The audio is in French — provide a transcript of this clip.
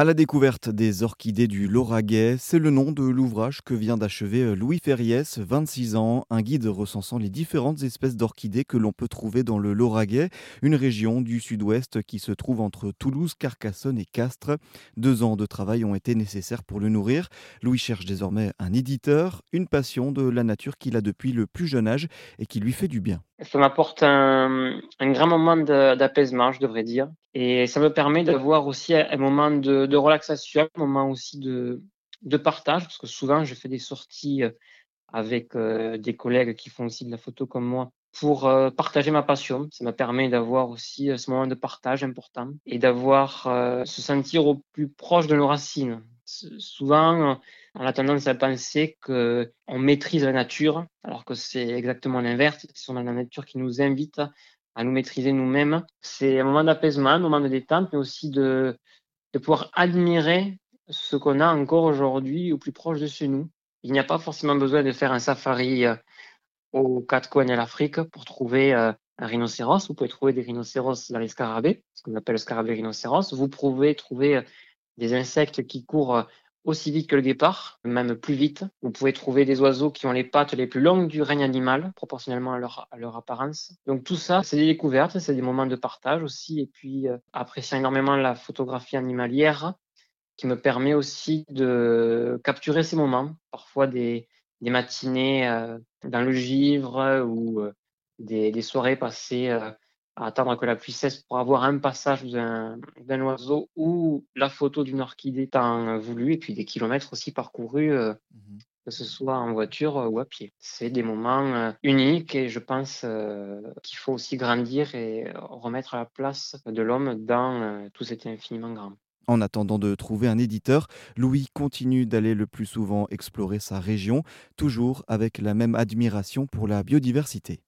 À la découverte des orchidées du Lauragais, c'est le nom de l'ouvrage que vient d'achever Louis Ferriès, 26 ans, un guide recensant les différentes espèces d'orchidées que l'on peut trouver dans le Lauragais, une région du sud-ouest qui se trouve entre Toulouse, Carcassonne et Castres. Deux ans de travail ont été nécessaires pour le nourrir. Louis cherche désormais un éditeur, une passion de la nature qu'il a depuis le plus jeune âge et qui lui fait du bien. Ça m'apporte un, grand moment d'apaisement, je devrais dire. Et ça me permet d'avoir aussi un moment de, relaxation, un moment aussi de, de partage, parce que souvent je fais des sorties euh, avec euh, des collègues qui font aussi de la photo comme moi pour euh, partager ma passion. Ça me permet d'avoir aussi ce moment de partage important et d'avoir se sentir au plus proche de nos racines. Souvent, on a tendance à penser qu'on maîtrise la nature, alors que c'est exactement l'inverse. C'est la nature qui nous invite à nous maîtriser nous-mêmes. C'est un moment d'apaisement, un moment de détente, mais aussi de, de pouvoir admirer ce qu'on a encore aujourd'hui au plus proche de chez nous. Il n'y a pas forcément besoin de faire un safari euh, aux quatre coins de l'Afrique pour trouver euh, un rhinocéros. Vous pouvez trouver des rhinocéros dans les scarabées, ce qu'on appelle le scarabée rhinocéros. Vous pouvez trouver euh, des insectes qui courent aussi vite que le guépard, même plus vite. Vous pouvez trouver des oiseaux qui ont les pattes les plus longues du règne animal, proportionnellement à leur, à leur apparence. Donc tout ça, c'est des découvertes, c'est des moments de partage aussi, et puis euh, appréciant énormément la photographie animalière, qui me permet aussi de capturer ces moments, parfois des, matinées euh, dans le givre ou euh, des, des, soirées passées à attendre que la pluie cesse pour avoir un passage d'un oiseau ou la photo d'une orchidée tant voulu et puis des kilomètres aussi parcourus, euh, mmh que ce soit en voiture ou à pied. C'est des moments euh, uniques et je pense euh, qu'il faut aussi grandir et remettre à la place de l'homme dans tout cet infiniment grand. En attendant de trouver un éditeur, Louis continue d'aller le plus souvent explorer sa région, toujours avec la même admiration pour la biodiversité.